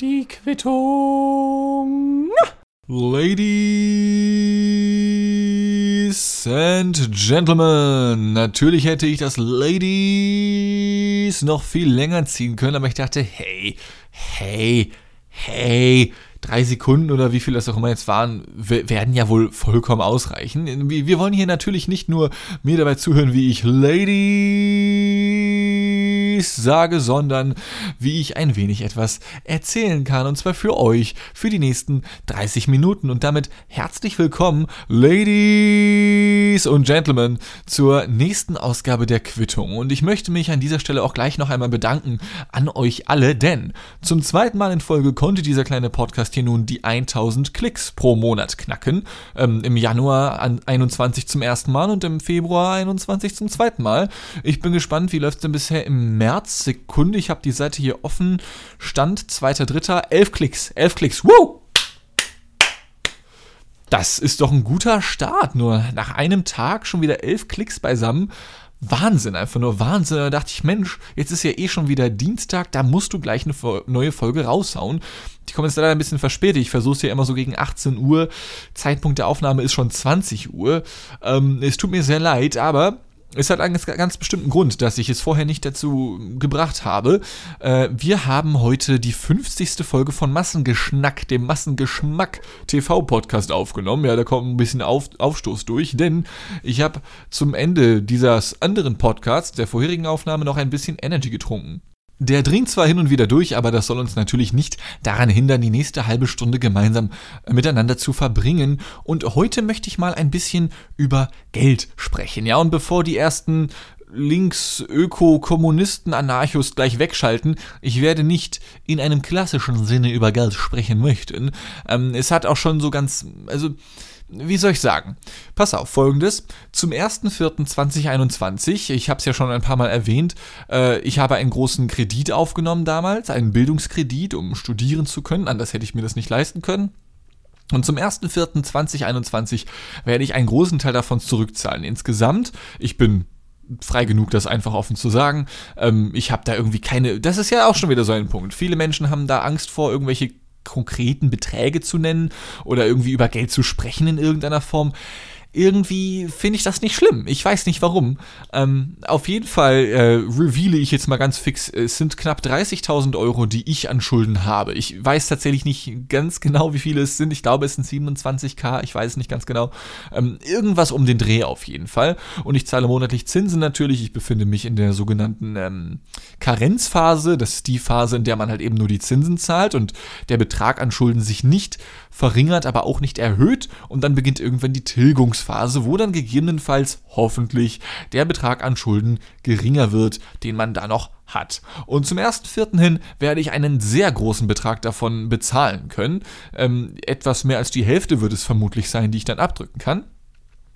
Die Quittung. Ladies and Gentlemen, natürlich hätte ich das Ladies noch viel länger ziehen können, aber ich dachte, hey, hey, hey, drei Sekunden oder wie viel das auch immer jetzt waren, werden ja wohl vollkommen ausreichen. Wir wollen hier natürlich nicht nur mir dabei zuhören, wie ich Ladies sage, sondern wie ich ein wenig etwas erzählen kann. Und zwar für euch, für die nächsten 30 Minuten. Und damit herzlich willkommen, Ladies und Gentlemen, zur nächsten Ausgabe der Quittung. Und ich möchte mich an dieser Stelle auch gleich noch einmal bedanken an euch alle, denn zum zweiten Mal in Folge konnte dieser kleine Podcast hier nun die 1000 Klicks pro Monat knacken. Ähm, Im Januar 21 zum ersten Mal und im Februar 21 zum zweiten Mal. Ich bin gespannt, wie läuft es denn bisher im März? Sekunde, ich habe die Seite hier offen. Stand 2.3. 11 Klicks. 11 Klicks. Woo! Das ist doch ein guter Start. Nur nach einem Tag schon wieder 11 Klicks beisammen. Wahnsinn, einfach nur Wahnsinn. Da dachte ich, Mensch, jetzt ist ja eh schon wieder Dienstag, da musst du gleich eine neue Folge raushauen. Die kommt jetzt leider ein bisschen verspätet. Ich versuche es ja immer so gegen 18 Uhr. Zeitpunkt der Aufnahme ist schon 20 Uhr. Ähm, es tut mir sehr leid, aber es hat einen ganz bestimmten Grund, dass ich es vorher nicht dazu gebracht habe. Äh, wir haben heute die 50. Folge von Massengeschnack, dem Massengeschmack TV-Podcast aufgenommen. Ja, da kommt ein bisschen Auf, Aufstoß durch, denn ich habe zum Ende dieses anderen Podcasts, der vorherigen Aufnahme, noch ein bisschen Energy getrunken. Der dringt zwar hin und wieder durch, aber das soll uns natürlich nicht daran hindern, die nächste halbe Stunde gemeinsam äh, miteinander zu verbringen. Und heute möchte ich mal ein bisschen über Geld sprechen. Ja, und bevor die ersten links Öko Kommunisten Anarchos gleich wegschalten. Ich werde nicht in einem klassischen Sinne über Geld sprechen möchten. Ähm, es hat auch schon so ganz, also wie soll ich sagen? Pass auf, folgendes. Zum 1.4.2021, ich habe es ja schon ein paar Mal erwähnt, äh, ich habe einen großen Kredit aufgenommen damals, einen Bildungskredit, um studieren zu können. Anders hätte ich mir das nicht leisten können. Und zum 1.4.2021 werde ich einen großen Teil davon zurückzahlen. Insgesamt, ich bin frei genug, das einfach offen zu sagen. Ähm, ich habe da irgendwie keine. Das ist ja auch schon wieder so ein Punkt. Viele Menschen haben da Angst vor, irgendwelche konkreten Beträge zu nennen oder irgendwie über Geld zu sprechen in irgendeiner Form irgendwie finde ich das nicht schlimm. Ich weiß nicht warum. Ähm, auf jeden Fall äh, reveale ich jetzt mal ganz fix, es sind knapp 30.000 Euro, die ich an Schulden habe. Ich weiß tatsächlich nicht ganz genau, wie viele es sind. Ich glaube, es sind 27k, ich weiß es nicht ganz genau. Ähm, irgendwas um den Dreh auf jeden Fall. Und ich zahle monatlich Zinsen natürlich. Ich befinde mich in der sogenannten ähm, Karenzphase. Das ist die Phase, in der man halt eben nur die Zinsen zahlt und der Betrag an Schulden sich nicht verringert, aber auch nicht erhöht. Und dann beginnt irgendwann die Tilgungs Übergangsphase, wo dann gegebenenfalls hoffentlich der Betrag an Schulden geringer wird, den man da noch hat. Und zum ersten Vierten hin werde ich einen sehr großen Betrag davon bezahlen können. Ähm, etwas mehr als die Hälfte wird es vermutlich sein, die ich dann abdrücken kann.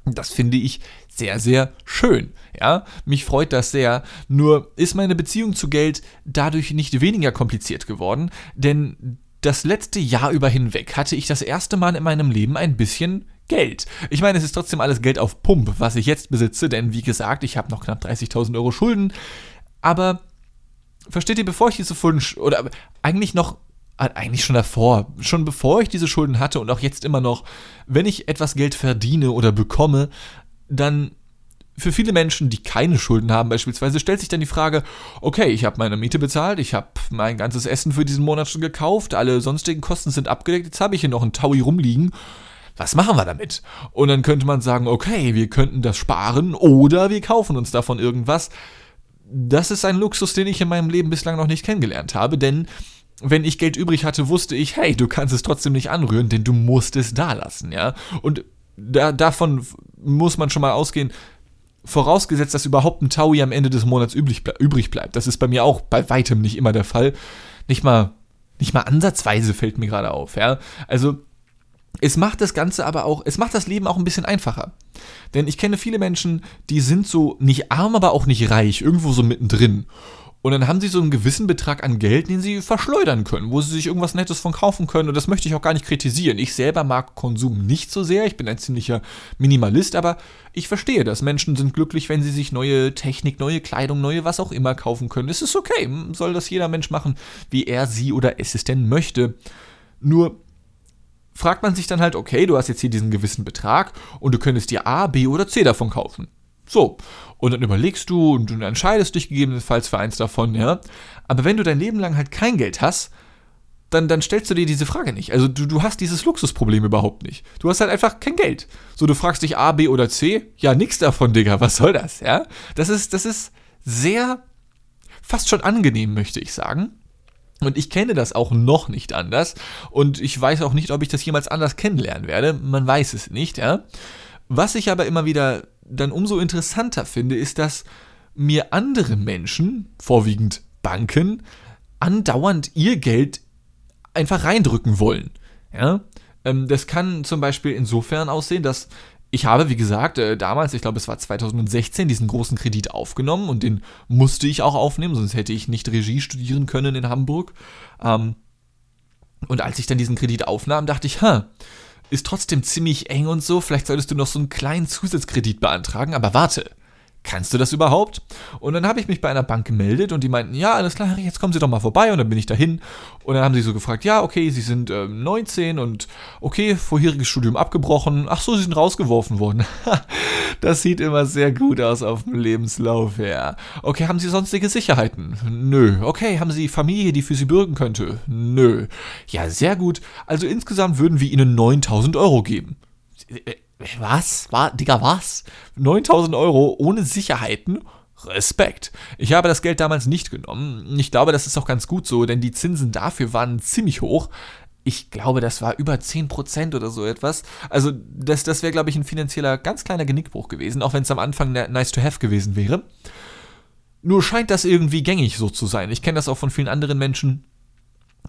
Das finde ich sehr, sehr schön. Ja, mich freut das sehr. Nur ist meine Beziehung zu Geld dadurch nicht weniger kompliziert geworden, denn das letzte Jahr über hinweg hatte ich das erste Mal in meinem Leben ein bisschen Geld. Ich meine, es ist trotzdem alles Geld auf Pump, was ich jetzt besitze, denn wie gesagt, ich habe noch knapp 30.000 Euro Schulden. Aber versteht ihr, bevor ich diese Schulden, oder eigentlich noch, äh, eigentlich schon davor, schon bevor ich diese Schulden hatte und auch jetzt immer noch, wenn ich etwas Geld verdiene oder bekomme, dann für viele Menschen, die keine Schulden haben beispielsweise, stellt sich dann die Frage, okay, ich habe meine Miete bezahlt, ich habe mein ganzes Essen für diesen Monat schon gekauft, alle sonstigen Kosten sind abgedeckt, jetzt habe ich hier noch einen Taui rumliegen was machen wir damit? Und dann könnte man sagen, okay, wir könnten das sparen oder wir kaufen uns davon irgendwas. Das ist ein Luxus, den ich in meinem Leben bislang noch nicht kennengelernt habe, denn wenn ich Geld übrig hatte, wusste ich, hey, du kannst es trotzdem nicht anrühren, denn du musst es da lassen, ja. Und da, davon muss man schon mal ausgehen, vorausgesetzt, dass überhaupt ein Taui am Ende des Monats übrig, übrig bleibt. Das ist bei mir auch bei weitem nicht immer der Fall. Nicht mal, nicht mal ansatzweise fällt mir gerade auf, ja. Also, es macht das Ganze aber auch, es macht das Leben auch ein bisschen einfacher. Denn ich kenne viele Menschen, die sind so nicht arm, aber auch nicht reich, irgendwo so mittendrin. Und dann haben sie so einen gewissen Betrag an Geld, den sie verschleudern können, wo sie sich irgendwas Nettes von kaufen können. Und das möchte ich auch gar nicht kritisieren. Ich selber mag Konsum nicht so sehr. Ich bin ein ziemlicher Minimalist, aber ich verstehe das. Menschen sind glücklich, wenn sie sich neue Technik, neue Kleidung, neue was auch immer kaufen können. Es ist okay. Soll das jeder Mensch machen, wie er, sie oder es es denn möchte. Nur fragt man sich dann halt, okay, du hast jetzt hier diesen gewissen Betrag und du könntest dir A, B oder C davon kaufen. So. Und dann überlegst du und du entscheidest dich gegebenenfalls für eins davon, ja. Aber wenn du dein Leben lang halt kein Geld hast, dann, dann stellst du dir diese Frage nicht. Also du, du hast dieses Luxusproblem überhaupt nicht. Du hast halt einfach kein Geld. So, du fragst dich A, B oder C. Ja, nix davon, Digga. Was soll das, ja? Das ist, das ist sehr, fast schon angenehm, möchte ich sagen. Und ich kenne das auch noch nicht anders. Und ich weiß auch nicht, ob ich das jemals anders kennenlernen werde. Man weiß es nicht, ja. Was ich aber immer wieder dann umso interessanter finde, ist, dass mir andere Menschen, vorwiegend Banken, andauernd ihr Geld einfach reindrücken wollen. Ja? Ähm, das kann zum Beispiel insofern aussehen, dass ich habe, wie gesagt, äh, damals, ich glaube es war 2016, diesen großen Kredit aufgenommen und den musste ich auch aufnehmen, sonst hätte ich nicht Regie studieren können in Hamburg. Ähm, und als ich dann diesen Kredit aufnahm, dachte ich, ha, ist trotzdem ziemlich eng und so, vielleicht solltest du noch so einen kleinen Zusatzkredit beantragen, aber warte, kannst du das überhaupt? Und dann habe ich mich bei einer Bank gemeldet und die meinten, ja, alles klar, jetzt kommen Sie doch mal vorbei. Und dann bin ich dahin und dann haben sie so gefragt, ja, okay, Sie sind äh, 19 und okay, vorheriges Studium abgebrochen. Ach so, Sie sind rausgeworfen worden. das sieht immer sehr gut aus auf dem Lebenslauf, ja. Okay, haben Sie sonstige Sicherheiten? Nö. Okay, haben Sie Familie, die für Sie bürgen könnte? Nö. Ja, sehr gut. Also insgesamt würden wir Ihnen 9000 Euro geben. Was? War, Digga, was? 9000 Euro ohne Sicherheiten? Respekt. Ich habe das Geld damals nicht genommen. Ich glaube, das ist auch ganz gut so, denn die Zinsen dafür waren ziemlich hoch. Ich glaube, das war über 10% oder so etwas. Also, das, das wäre, glaube ich, ein finanzieller ganz kleiner Genickbruch gewesen, auch wenn es am Anfang nice to have gewesen wäre. Nur scheint das irgendwie gängig so zu sein. Ich kenne das auch von vielen anderen Menschen,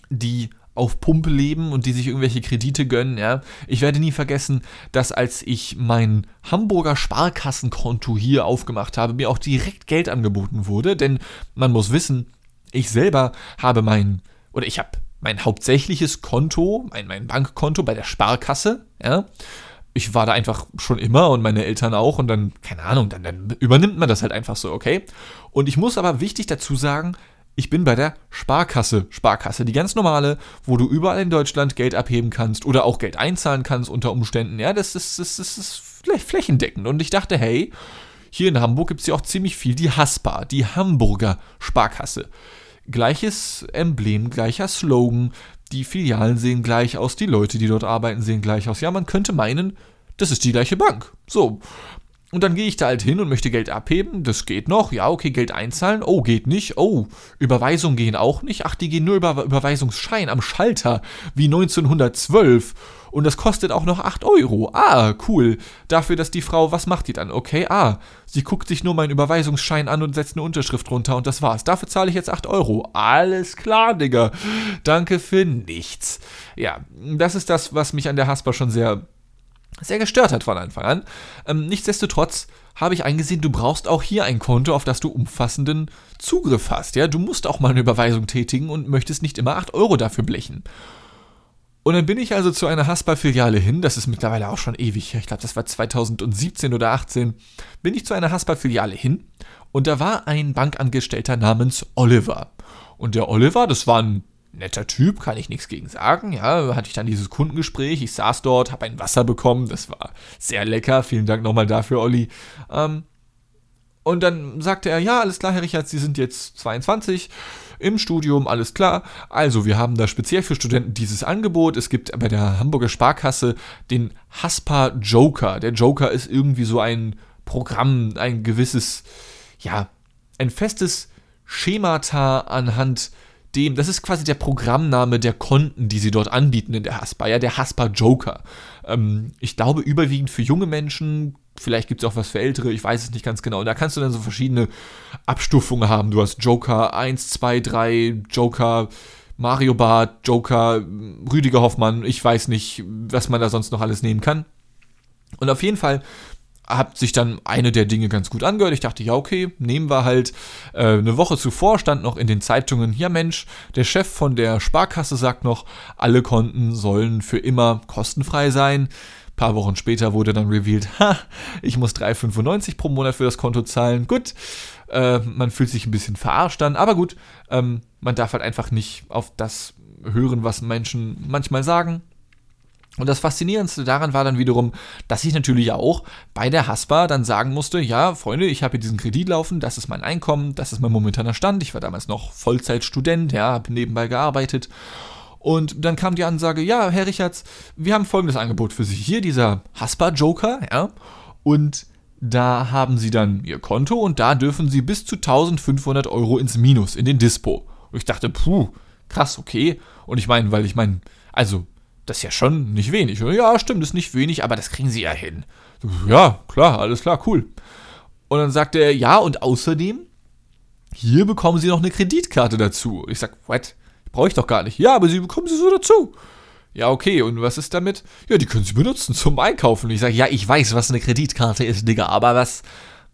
die auf Pumpe leben und die sich irgendwelche Kredite gönnen, ja. Ich werde nie vergessen, dass als ich mein Hamburger Sparkassenkonto hier aufgemacht habe, mir auch direkt Geld angeboten wurde, denn man muss wissen, ich selber habe mein, oder ich habe mein hauptsächliches Konto, mein, mein Bankkonto bei der Sparkasse, ja. Ich war da einfach schon immer und meine Eltern auch und dann, keine Ahnung, dann, dann übernimmt man das halt einfach so, okay? Und ich muss aber wichtig dazu sagen, ich bin bei der Sparkasse. Sparkasse, die ganz normale, wo du überall in Deutschland Geld abheben kannst oder auch Geld einzahlen kannst unter Umständen. Ja, das ist, das, das ist flächendeckend. Und ich dachte, hey, hier in Hamburg gibt es ja auch ziemlich viel die Haspa, die Hamburger Sparkasse. Gleiches Emblem, gleicher Slogan, die Filialen sehen gleich aus, die Leute, die dort arbeiten, sehen gleich aus. Ja, man könnte meinen, das ist die gleiche Bank. So. Und dann gehe ich da halt hin und möchte Geld abheben. Das geht noch. Ja, okay, Geld einzahlen. Oh, geht nicht. Oh, Überweisungen gehen auch nicht. Ach, die gehen nur über Überweisungsschein am Schalter, wie 1912. Und das kostet auch noch 8 Euro. Ah, cool. Dafür, dass die Frau, was macht die dann? Okay, ah, sie guckt sich nur meinen Überweisungsschein an und setzt eine Unterschrift runter und das war's. Dafür zahle ich jetzt 8 Euro. Alles klar, Digga. Danke für nichts. Ja, das ist das, was mich an der Haspa schon sehr sehr gestört hat von Anfang an. Ähm, nichtsdestotrotz habe ich eingesehen, du brauchst auch hier ein Konto, auf das du umfassenden Zugriff hast. Ja, du musst auch mal eine Überweisung tätigen und möchtest nicht immer 8 Euro dafür blechen. Und dann bin ich also zu einer Haspa-Filiale hin, das ist mittlerweile auch schon ewig, ich glaube, das war 2017 oder 18, bin ich zu einer Haspa-Filiale hin und da war ein Bankangestellter namens Oliver. Und der Oliver, das war ein netter Typ, kann ich nichts gegen sagen. Ja, hatte ich dann dieses Kundengespräch. Ich saß dort, habe ein Wasser bekommen. Das war sehr lecker. Vielen Dank nochmal dafür, Olli. Ähm, und dann sagte er, ja, alles klar, Herr Richard, Sie sind jetzt 22 im Studium, alles klar. Also, wir haben da speziell für Studenten dieses Angebot. Es gibt bei der Hamburger Sparkasse den Haspa Joker. Der Joker ist irgendwie so ein Programm, ein gewisses, ja, ein festes Schemata anhand dem, das ist quasi der Programmname der Konten, die sie dort anbieten in der Haspa, ja, der Haspa Joker. Ähm, ich glaube, überwiegend für junge Menschen, vielleicht gibt es auch was für ältere, ich weiß es nicht ganz genau. Und da kannst du dann so verschiedene Abstufungen haben. Du hast Joker 1, 2, 3, Joker Mario Bart, Joker, Rüdiger Hoffmann, ich weiß nicht, was man da sonst noch alles nehmen kann. Und auf jeden Fall hat sich dann eine der Dinge ganz gut angehört. Ich dachte, ja, okay, nehmen wir halt. Äh, eine Woche zuvor stand noch in den Zeitungen, ja Mensch, der Chef von der Sparkasse sagt noch, alle Konten sollen für immer kostenfrei sein. Ein paar Wochen später wurde dann revealed, ha, ich muss 3,95 pro Monat für das Konto zahlen. Gut, äh, man fühlt sich ein bisschen verarscht dann, aber gut, ähm, man darf halt einfach nicht auf das hören, was Menschen manchmal sagen. Und das Faszinierendste daran war dann wiederum, dass ich natürlich auch bei der Haspa dann sagen musste, ja, Freunde, ich habe hier diesen Kredit laufen, das ist mein Einkommen, das ist mein momentaner Stand. Ich war damals noch Vollzeitstudent, ja, habe nebenbei gearbeitet. Und dann kam die Ansage, ja, Herr Richards, wir haben folgendes Angebot für Sie. Hier dieser Haspa-Joker, ja, und da haben Sie dann Ihr Konto und da dürfen Sie bis zu 1500 Euro ins Minus, in den Dispo. Und ich dachte, puh, krass, okay. Und ich meine, weil ich meine, also das ist ja schon nicht wenig. Ja, stimmt, ist nicht wenig, aber das kriegen sie ja hin. Ja, klar, alles klar, cool. Und dann sagt er, ja, und außerdem, hier bekommen sie noch eine Kreditkarte dazu. Ich sag, what? Brauche ich doch gar nicht. Ja, aber sie bekommen sie so dazu. Ja, okay, und was ist damit? Ja, die können sie benutzen zum Einkaufen. Ich sage, ja, ich weiß, was eine Kreditkarte ist, Digga, aber was,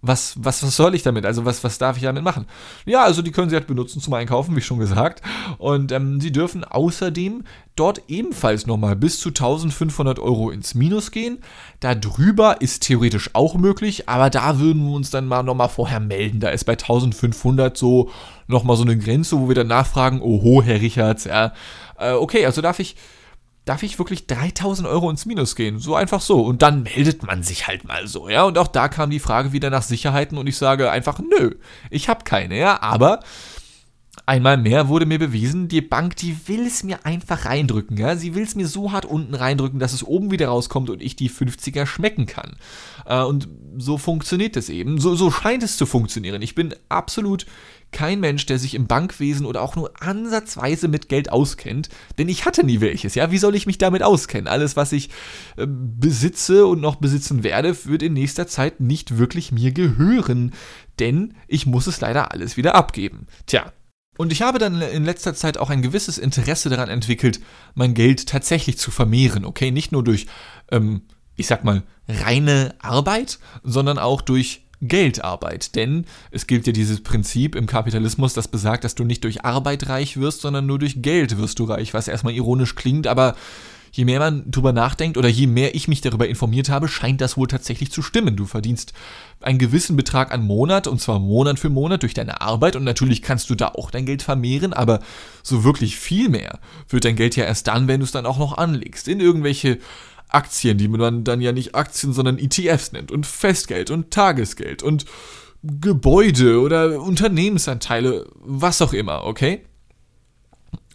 was, was, was soll ich damit? Also was, was darf ich damit machen? Ja, also die können sie halt benutzen zum Einkaufen, wie schon gesagt. Und ähm, sie dürfen außerdem dort ebenfalls nochmal bis zu 1500 Euro ins Minus gehen. Darüber ist theoretisch auch möglich, aber da würden wir uns dann mal nochmal vorher melden. Da ist bei 1500 so nochmal so eine Grenze, wo wir dann nachfragen, oho, Herr Richards, ja, äh, okay, also darf ich darf ich wirklich 3000 Euro ins Minus gehen. So einfach so. Und dann meldet man sich halt mal so, ja. Und auch da kam die Frage wieder nach Sicherheiten und ich sage einfach, nö, ich habe keine, ja. Aber einmal mehr wurde mir bewiesen, die Bank, die will es mir einfach reindrücken, ja. Sie will es mir so hart unten reindrücken, dass es oben wieder rauskommt und ich die 50er schmecken kann. Äh, und so funktioniert es eben. So, so scheint es zu funktionieren. Ich bin absolut kein Mensch, der sich im Bankwesen oder auch nur ansatzweise mit Geld auskennt, denn ich hatte nie welches. Ja, wie soll ich mich damit auskennen? Alles, was ich äh, besitze und noch besitzen werde, wird in nächster Zeit nicht wirklich mir gehören, denn ich muss es leider alles wieder abgeben. Tja. Und ich habe dann in letzter Zeit auch ein gewisses Interesse daran entwickelt, mein Geld tatsächlich zu vermehren, okay? Nicht nur durch, ähm, ich sag mal, reine Arbeit, sondern auch durch Geldarbeit. Denn es gilt ja dieses Prinzip im Kapitalismus, das besagt, dass du nicht durch Arbeit reich wirst, sondern nur durch Geld wirst du reich, was erstmal ironisch klingt, aber je mehr man drüber nachdenkt oder je mehr ich mich darüber informiert habe, scheint das wohl tatsächlich zu stimmen. Du verdienst einen gewissen Betrag an Monat und zwar Monat für Monat durch deine Arbeit und natürlich kannst du da auch dein Geld vermehren, aber so wirklich viel mehr wird dein Geld ja erst dann, wenn du es dann auch noch anlegst in irgendwelche Aktien, die man dann ja nicht Aktien, sondern ETFs nennt und Festgeld und Tagesgeld und Gebäude oder Unternehmensanteile, was auch immer, okay?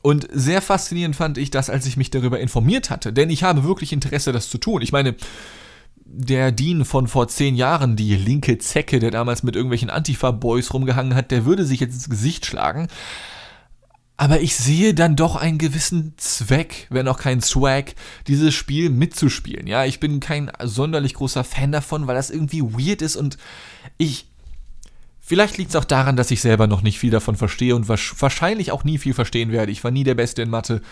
Und sehr faszinierend fand ich das, als ich mich darüber informiert hatte, denn ich habe wirklich Interesse, das zu tun. Ich meine, der Dean von vor zehn Jahren, die linke Zecke, der damals mit irgendwelchen Antifa-Boys rumgehangen hat, der würde sich jetzt ins Gesicht schlagen. Aber ich sehe dann doch einen gewissen Zweck, wenn auch kein Swag, dieses Spiel mitzuspielen. Ja, ich bin kein sonderlich großer Fan davon, weil das irgendwie weird ist und ich. Vielleicht liegt es auch daran, dass ich selber noch nicht viel davon verstehe und wahrscheinlich auch nie viel verstehen werde. Ich war nie der Beste in Mathe.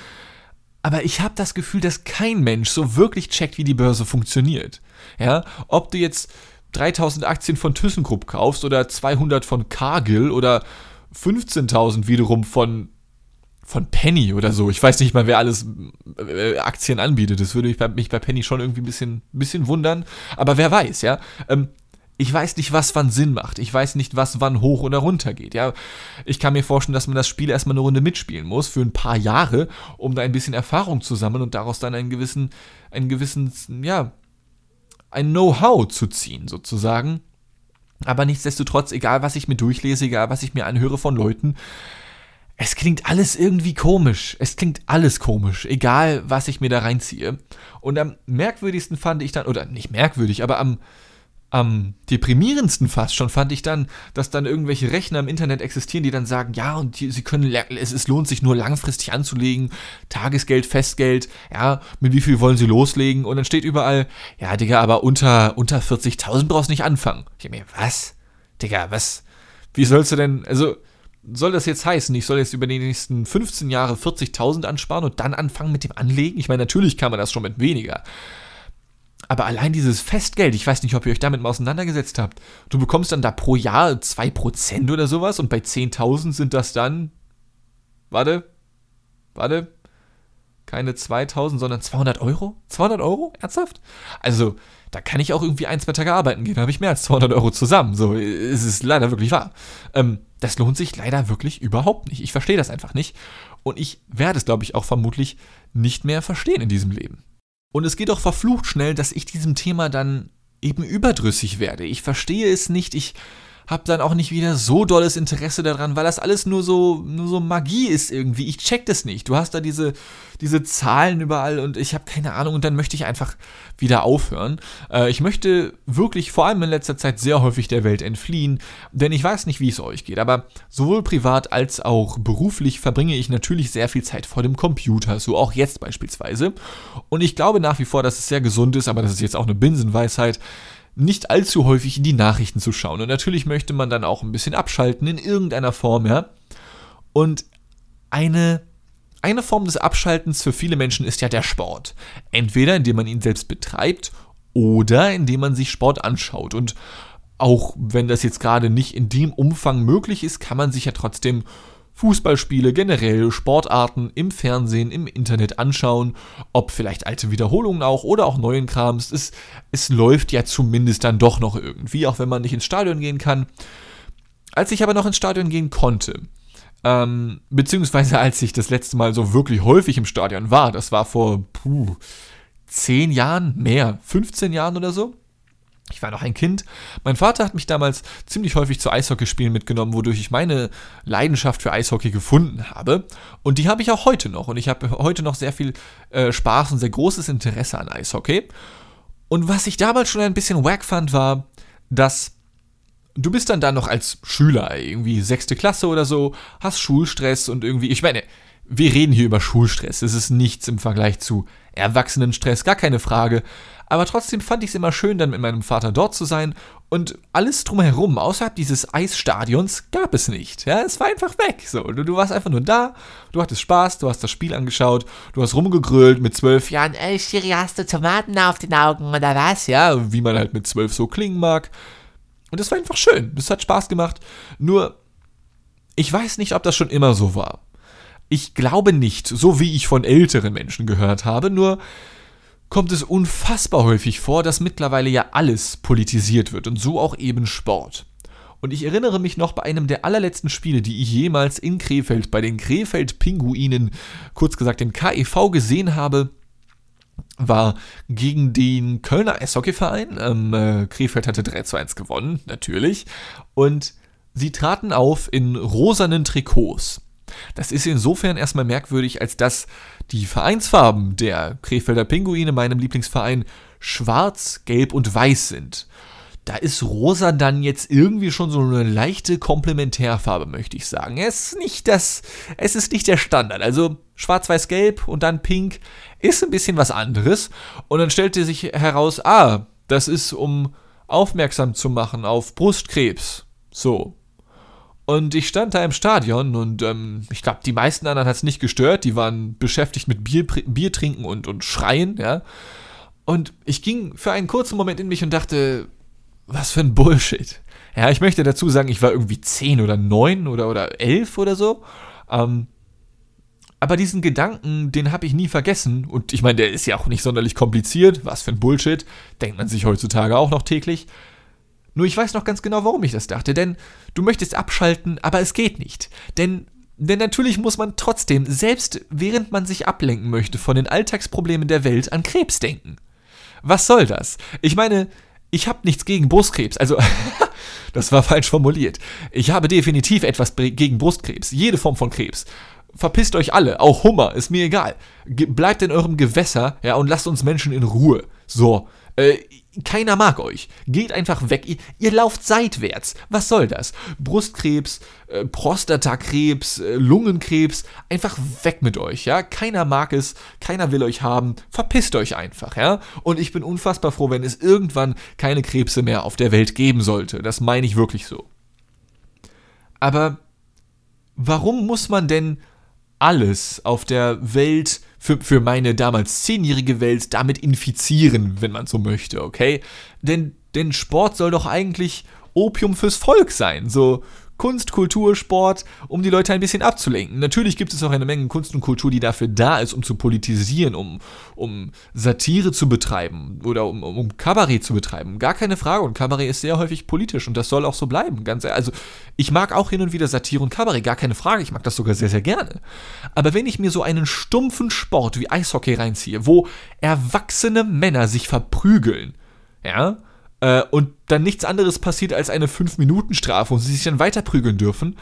Aber ich habe das Gefühl, dass kein Mensch so wirklich checkt, wie die Börse funktioniert. Ja, ob du jetzt 3000 Aktien von ThyssenKrupp kaufst oder 200 von Cargill oder 15.000 wiederum von von Penny oder so. Ich weiß nicht mal, wer alles äh, Aktien anbietet. Das würde mich bei, mich bei Penny schon irgendwie ein bisschen, bisschen wundern. Aber wer weiß, ja. Ähm, ich weiß nicht, was wann Sinn macht. Ich weiß nicht, was wann hoch oder runter geht. Ja, ich kann mir vorstellen, dass man das Spiel erstmal eine Runde mitspielen muss für ein paar Jahre, um da ein bisschen Erfahrung zu sammeln und daraus dann einen gewissen, einen gewissen, ja, ein Know-how zu ziehen, sozusagen. Aber nichtsdestotrotz, egal was ich mir durchlese, egal was ich mir anhöre von Leuten, es klingt alles irgendwie komisch. Es klingt alles komisch, egal was ich mir da reinziehe. Und am merkwürdigsten fand ich dann, oder nicht merkwürdig, aber am, am deprimierendsten fast schon fand ich dann, dass dann irgendwelche Rechner im Internet existieren, die dann sagen, ja, und die, sie können, es, es lohnt sich nur langfristig anzulegen, Tagesgeld, Festgeld, ja, mit wie viel wollen sie loslegen? Und dann steht überall, ja, Digga, aber unter, unter 40.000 brauchst du nicht anfangen. Ich mir, was? Digga, was? Wie sollst du denn, also, soll das jetzt heißen, ich soll jetzt über die nächsten 15 Jahre 40.000 ansparen und dann anfangen mit dem Anlegen? Ich meine, natürlich kann man das schon mit weniger. Aber allein dieses Festgeld, ich weiß nicht, ob ihr euch damit mal auseinandergesetzt habt. Du bekommst dann da pro Jahr 2% oder sowas und bei 10.000 sind das dann. Warte. Warte. Keine 2000, sondern 200 Euro? 200 Euro? Ernsthaft? Also, da kann ich auch irgendwie ein, zwei Tage arbeiten gehen. Da habe ich mehr als 200 Euro zusammen. So, es ist leider wirklich wahr. Ähm, das lohnt sich leider wirklich überhaupt nicht. Ich verstehe das einfach nicht. Und ich werde es, glaube ich, auch vermutlich nicht mehr verstehen in diesem Leben. Und es geht auch verflucht schnell, dass ich diesem Thema dann eben überdrüssig werde. Ich verstehe es nicht, ich habe dann auch nicht wieder so dolles Interesse daran, weil das alles nur so, nur so Magie ist irgendwie. Ich check das nicht. Du hast da diese, diese Zahlen überall und ich habe keine Ahnung und dann möchte ich einfach wieder aufhören. Äh, ich möchte wirklich vor allem in letzter Zeit sehr häufig der Welt entfliehen, denn ich weiß nicht, wie es euch geht, aber sowohl privat als auch beruflich verbringe ich natürlich sehr viel Zeit vor dem Computer, so auch jetzt beispielsweise. Und ich glaube nach wie vor, dass es sehr gesund ist, aber das ist jetzt auch eine Binsenweisheit nicht allzu häufig in die Nachrichten zu schauen. Und natürlich möchte man dann auch ein bisschen abschalten in irgendeiner Form, ja. Und eine, eine Form des Abschaltens für viele Menschen ist ja der Sport. Entweder indem man ihn selbst betreibt oder indem man sich Sport anschaut. Und auch wenn das jetzt gerade nicht in dem Umfang möglich ist, kann man sich ja trotzdem Fußballspiele, generell Sportarten im Fernsehen, im Internet anschauen, ob vielleicht alte Wiederholungen auch oder auch neuen Krams. Es, es läuft ja zumindest dann doch noch irgendwie, auch wenn man nicht ins Stadion gehen kann. Als ich aber noch ins Stadion gehen konnte, ähm, beziehungsweise als ich das letzte Mal so wirklich häufig im Stadion war, das war vor puh, 10 Jahren, mehr, 15 Jahren oder so, ich war noch ein Kind. Mein Vater hat mich damals ziemlich häufig zu Eishockeyspielen mitgenommen, wodurch ich meine Leidenschaft für Eishockey gefunden habe. Und die habe ich auch heute noch. Und ich habe heute noch sehr viel äh, Spaß und sehr großes Interesse an Eishockey. Und was ich damals schon ein bisschen wack fand, war, dass du bist dann da noch als Schüler, irgendwie sechste Klasse oder so, hast Schulstress und irgendwie, ich meine, wir reden hier über Schulstress. Es ist nichts im Vergleich zu Erwachsenenstress, gar keine Frage. Aber trotzdem fand ich es immer schön, dann mit meinem Vater dort zu sein. Und alles drumherum, außerhalb dieses Eisstadions, gab es nicht. Ja, es war einfach weg. So, du, du warst einfach nur da, du hattest Spaß, du hast das Spiel angeschaut, du hast rumgegrölt mit zwölf Jahren. Ey, Schiri, hast du Tomaten auf den Augen oder was? Ja, wie man halt mit zwölf so klingen mag. Und das war einfach schön. Das hat Spaß gemacht. Nur, ich weiß nicht, ob das schon immer so war. Ich glaube nicht, so wie ich von älteren Menschen gehört habe, nur kommt es unfassbar häufig vor, dass mittlerweile ja alles politisiert wird und so auch eben Sport. Und ich erinnere mich noch bei einem der allerletzten Spiele, die ich jemals in Krefeld bei den Krefeld Pinguinen, kurz gesagt dem KEV gesehen habe, war gegen den Kölner Eishockeyverein. Ähm, äh, Krefeld hatte 3 zu 1 gewonnen, natürlich. Und sie traten auf in rosanen Trikots. Das ist insofern erstmal merkwürdig, als dass die Vereinsfarben der Krefelder Pinguine, meinem Lieblingsverein, schwarz, gelb und weiß sind. Da ist rosa dann jetzt irgendwie schon so eine leichte Komplementärfarbe, möchte ich sagen. Es ist nicht das, es ist nicht der Standard. Also schwarz, weiß, gelb und dann pink ist ein bisschen was anderes. Und dann stellte sich heraus, ah, das ist um aufmerksam zu machen auf Brustkrebs. So, und ich stand da im Stadion und ähm, ich glaube, die meisten anderen hat es nicht gestört. Die waren beschäftigt mit Bier, Bier trinken und, und schreien, ja. Und ich ging für einen kurzen Moment in mich und dachte, was für ein Bullshit. Ja, ich möchte dazu sagen, ich war irgendwie 10 oder 9 oder, oder 11 oder so. Ähm, aber diesen Gedanken, den habe ich nie vergessen. Und ich meine, der ist ja auch nicht sonderlich kompliziert. Was für ein Bullshit. Denkt man sich heutzutage auch noch täglich. Nur ich weiß noch ganz genau, warum ich das dachte. Denn du möchtest abschalten, aber es geht nicht. Denn, denn natürlich muss man trotzdem, selbst während man sich ablenken möchte von den Alltagsproblemen der Welt, an Krebs denken. Was soll das? Ich meine, ich habe nichts gegen Brustkrebs. Also, das war falsch formuliert. Ich habe definitiv etwas gegen Brustkrebs. Jede Form von Krebs. Verpisst euch alle, auch Hummer, ist mir egal. Ge bleibt in eurem Gewässer, ja, und lasst uns Menschen in Ruhe. So. Äh, keiner mag euch. Geht einfach weg. Ihr, ihr lauft seitwärts. Was soll das? Brustkrebs, äh, Prostatakrebs, äh, Lungenkrebs. Einfach weg mit euch, ja? Keiner mag es. Keiner will euch haben. Verpisst euch einfach, ja? Und ich bin unfassbar froh, wenn es irgendwann keine Krebse mehr auf der Welt geben sollte. Das meine ich wirklich so. Aber warum muss man denn alles auf der Welt für, für meine damals zehnjährige Welt damit infizieren, wenn man so möchte, okay? Denn, denn Sport soll doch eigentlich Opium fürs Volk sein. So, Kunst, Kultur, Sport, um die Leute ein bisschen abzulenken. Natürlich gibt es auch eine Menge Kunst und Kultur, die dafür da ist, um zu politisieren, um, um Satire zu betreiben oder um, um, um Kabarett zu betreiben. Gar keine Frage. Und Kabarett ist sehr häufig politisch und das soll auch so bleiben. Ganz, also ich mag auch hin und wieder Satire und Kabarett, gar keine Frage. Ich mag das sogar sehr, sehr gerne. Aber wenn ich mir so einen stumpfen Sport wie Eishockey reinziehe, wo erwachsene Männer sich verprügeln, ja, äh, und dann nichts anderes passiert als eine 5-Minuten-Strafe und sie sich dann weiter prügeln dürfen,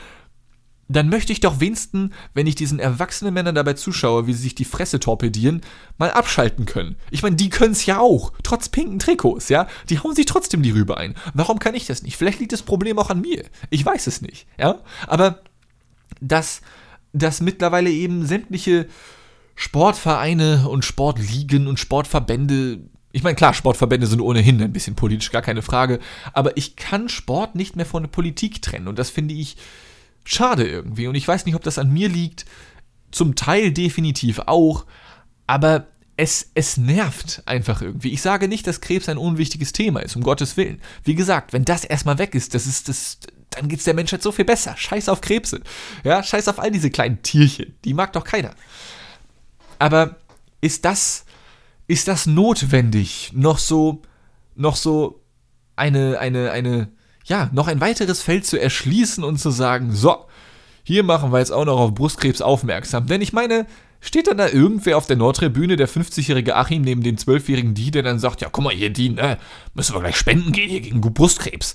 dann möchte ich doch wenigstens, wenn ich diesen erwachsenen Männern dabei zuschaue, wie sie sich die Fresse torpedieren, mal abschalten können. Ich meine, die können es ja auch, trotz pinken Trikots, ja? Die hauen sich trotzdem die Rübe ein. Warum kann ich das nicht? Vielleicht liegt das Problem auch an mir. Ich weiß es nicht, ja? Aber dass, dass mittlerweile eben sämtliche Sportvereine und Sportligen und Sportverbände ich meine, klar, Sportverbände sind ohnehin ein bisschen politisch, gar keine Frage. Aber ich kann Sport nicht mehr von der Politik trennen. Und das finde ich schade irgendwie. Und ich weiß nicht, ob das an mir liegt. Zum Teil definitiv auch. Aber es, es nervt einfach irgendwie. Ich sage nicht, dass Krebs ein unwichtiges Thema ist, um Gottes Willen. Wie gesagt, wenn das erstmal weg ist, das ist das, dann geht es der Menschheit so viel besser. Scheiß auf Krebse. Ja, scheiß auf all diese kleinen Tierchen. Die mag doch keiner. Aber ist das ist das notwendig, noch so, noch so eine, eine, eine, ja, noch ein weiteres Feld zu erschließen und zu sagen, so, hier machen wir jetzt auch noch auf Brustkrebs aufmerksam. Denn ich meine, steht dann da irgendwer auf der Nordtribüne, der 50-jährige Achim neben dem 12-jährigen Die, der dann sagt, ja, guck mal hier, Die, ne, müssen wir gleich spenden gehen hier gegen Brustkrebs.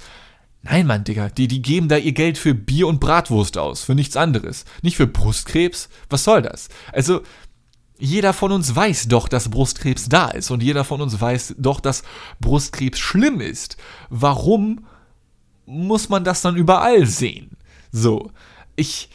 Nein, Mann, Digga, die, die geben da ihr Geld für Bier und Bratwurst aus, für nichts anderes. Nicht für Brustkrebs. Was soll das? Also, jeder von uns weiß doch, dass Brustkrebs da ist und jeder von uns weiß doch, dass Brustkrebs schlimm ist. Warum muss man das dann überall sehen? So, ich,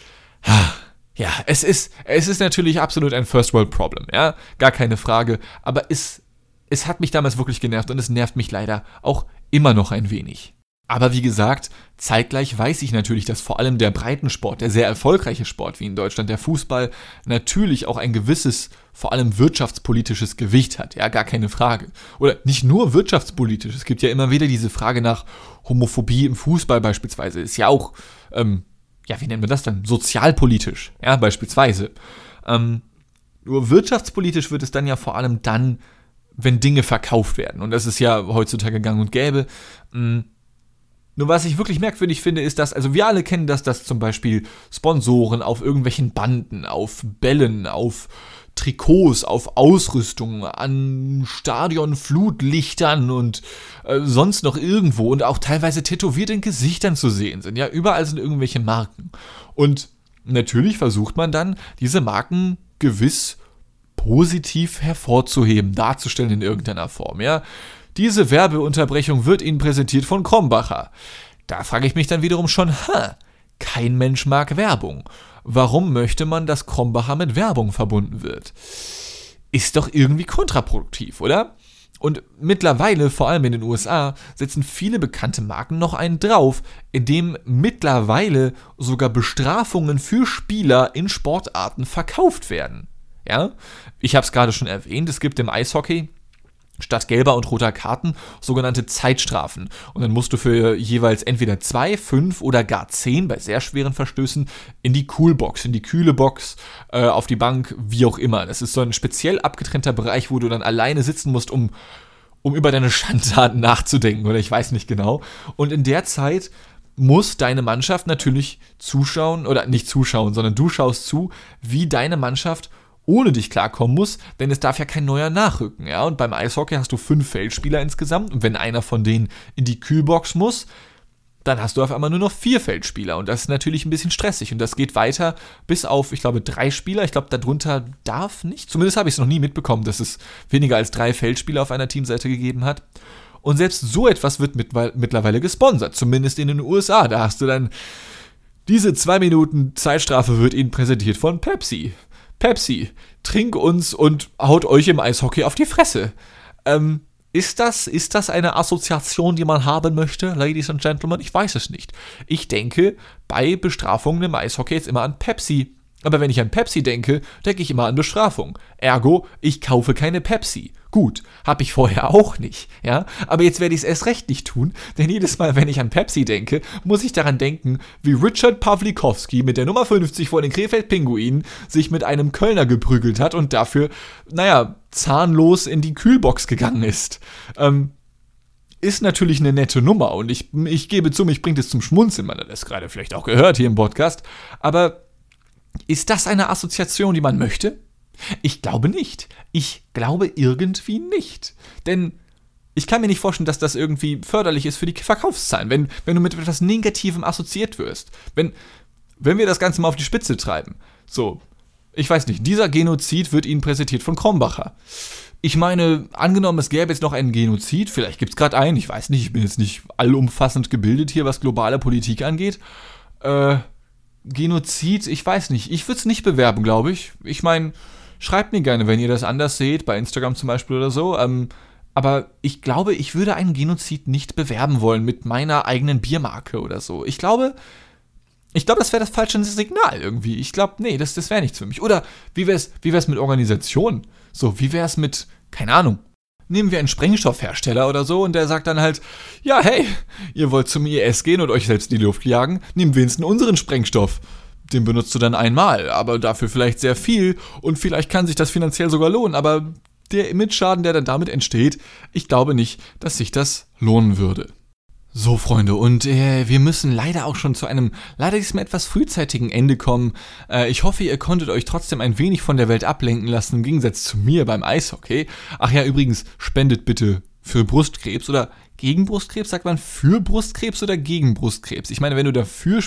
ja, es ist, es ist natürlich absolut ein First World Problem, ja, gar keine Frage, aber es, es hat mich damals wirklich genervt und es nervt mich leider auch immer noch ein wenig. Aber wie gesagt, zeitgleich weiß ich natürlich, dass vor allem der Breitensport, der sehr erfolgreiche Sport wie in Deutschland, der Fußball, natürlich auch ein gewisses, vor allem wirtschaftspolitisches Gewicht hat. Ja, gar keine Frage. Oder nicht nur wirtschaftspolitisch. Es gibt ja immer wieder diese Frage nach Homophobie im Fußball beispielsweise. Ist ja auch, ähm, ja, wie nennen wir das dann? Sozialpolitisch, ja, beispielsweise. Ähm, nur wirtschaftspolitisch wird es dann ja vor allem dann, wenn Dinge verkauft werden. Und das ist ja heutzutage gang und gäbe. Mh, nur was ich wirklich merkwürdig finde, ist, dass, also wir alle kennen das, dass zum Beispiel Sponsoren auf irgendwelchen Banden, auf Bällen, auf Trikots, auf Ausrüstung, an Stadionflutlichtern und äh, sonst noch irgendwo und auch teilweise tätowierten Gesichtern zu sehen sind. Ja, überall sind irgendwelche Marken. Und natürlich versucht man dann, diese Marken gewiss positiv hervorzuheben, darzustellen in irgendeiner Form. Ja, diese Werbeunterbrechung wird Ihnen präsentiert von Krombacher. Da frage ich mich dann wiederum schon, ha, kein Mensch mag Werbung. Warum möchte man, dass Krombacher mit Werbung verbunden wird? Ist doch irgendwie kontraproduktiv, oder? Und mittlerweile, vor allem in den USA, setzen viele bekannte Marken noch einen drauf, indem mittlerweile sogar Bestrafungen für Spieler in Sportarten verkauft werden. Ja, ich habe es gerade schon erwähnt, es gibt im Eishockey statt gelber und roter Karten sogenannte Zeitstrafen. Und dann musst du für jeweils entweder zwei, fünf oder gar zehn bei sehr schweren Verstößen in die Coolbox, in die kühle Box, äh, auf die Bank, wie auch immer. Das ist so ein speziell abgetrennter Bereich, wo du dann alleine sitzen musst, um, um über deine Schandtaten nachzudenken oder ich weiß nicht genau. Und in der Zeit muss deine Mannschaft natürlich zuschauen, oder nicht zuschauen, sondern du schaust zu, wie deine Mannschaft ohne dich klarkommen muss, denn es darf ja kein neuer nachrücken. Ja? Und beim Eishockey hast du fünf Feldspieler insgesamt und wenn einer von denen in die Kühlbox muss, dann hast du auf einmal nur noch vier Feldspieler und das ist natürlich ein bisschen stressig und das geht weiter bis auf, ich glaube, drei Spieler. Ich glaube, darunter darf nicht. Zumindest habe ich es noch nie mitbekommen, dass es weniger als drei Feldspieler auf einer Teamseite gegeben hat. Und selbst so etwas wird mit, mittlerweile gesponsert, zumindest in den USA. Da hast du dann diese zwei Minuten Zeitstrafe wird ihnen präsentiert von Pepsi. Pepsi, trink uns und haut euch im Eishockey auf die Fresse. Ähm, ist das, ist das eine Assoziation, die man haben möchte, Ladies and Gentlemen? Ich weiß es nicht. Ich denke bei Bestrafungen im Eishockey jetzt immer an Pepsi. Aber wenn ich an Pepsi denke, denke ich immer an Bestrafung. Ergo, ich kaufe keine Pepsi. Gut, habe ich vorher auch nicht, ja. Aber jetzt werde ich es erst recht nicht tun, denn jedes Mal, wenn ich an Pepsi denke, muss ich daran denken, wie Richard Pawlikowski mit der Nummer 50 vor den Krefeld-Pinguinen sich mit einem Kölner geprügelt hat und dafür, naja, zahnlos in die Kühlbox gegangen ist. Ähm, ist natürlich eine nette Nummer und ich, ich gebe zu, mich bringt es zum Schmunzeln, man hat das gerade vielleicht auch gehört hier im Podcast, aber ist das eine Assoziation, die man möchte? Ich glaube nicht. Ich glaube irgendwie nicht. Denn ich kann mir nicht vorstellen, dass das irgendwie förderlich ist für die Verkaufszahlen, wenn, wenn du mit etwas Negativem assoziiert wirst. Wenn, wenn wir das Ganze mal auf die Spitze treiben. So, ich weiß nicht, dieser Genozid wird Ihnen präsentiert von Krombacher. Ich meine, angenommen, es gäbe jetzt noch einen Genozid, vielleicht gibt es gerade einen, ich weiß nicht, ich bin jetzt nicht allumfassend gebildet hier, was globale Politik angeht. Äh, Genozid, ich weiß nicht. Ich würde es nicht bewerben, glaube ich. Ich meine, schreibt mir gerne, wenn ihr das anders seht, bei Instagram zum Beispiel oder so. Ähm, aber ich glaube, ich würde einen Genozid nicht bewerben wollen mit meiner eigenen Biermarke oder so. Ich glaube, ich glaube, das wäre das falsche Signal irgendwie. Ich glaube, nee, das, das wäre nichts für mich. Oder wie wäre es wie wär's mit Organisation? So, wie wäre es mit, keine Ahnung, nehmen wir einen Sprengstoffhersteller oder so und der sagt dann halt, ja, hey, ihr wollt zum IS gehen und euch selbst in die Luft jagen, nehmt wenigstens unseren Sprengstoff. Den benutzt du dann einmal, aber dafür vielleicht sehr viel und vielleicht kann sich das finanziell sogar lohnen, aber der Image-Schaden, der dann damit entsteht, ich glaube nicht, dass sich das lohnen würde. So, Freunde, und äh, wir müssen leider auch schon zu einem leider diesmal etwas frühzeitigen Ende kommen. Äh, ich hoffe, ihr konntet euch trotzdem ein wenig von der Welt ablenken lassen, im Gegensatz zu mir beim Eishockey. Ach ja, übrigens, spendet bitte für Brustkrebs oder gegen Brustkrebs, sagt man für Brustkrebs oder gegen Brustkrebs? Ich meine, wenn du dafür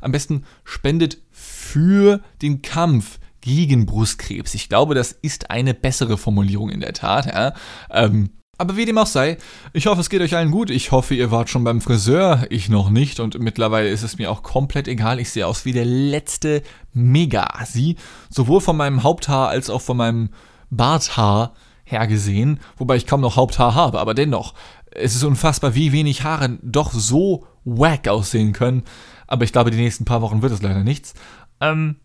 am besten spendet für den Kampf gegen Brustkrebs. Ich glaube, das ist eine bessere Formulierung in der Tat. Ja? Ähm, aber wie dem auch sei, ich hoffe, es geht euch allen gut. Ich hoffe, ihr wart schon beim Friseur. Ich noch nicht. Und mittlerweile ist es mir auch komplett egal. Ich sehe aus wie der letzte Mega-Assi. Sowohl von meinem Haupthaar als auch von meinem Barthaar her gesehen. Wobei ich kaum noch Haupthaar habe. Aber dennoch, es ist unfassbar, wie wenig Haare doch so wack aussehen können. Aber ich glaube, die nächsten paar Wochen wird es leider nichts. Ähm,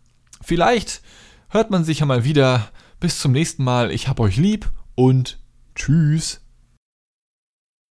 vielleicht hört man sich ja mal wieder. Bis zum nächsten Mal. Ich hab euch lieb und tschüss.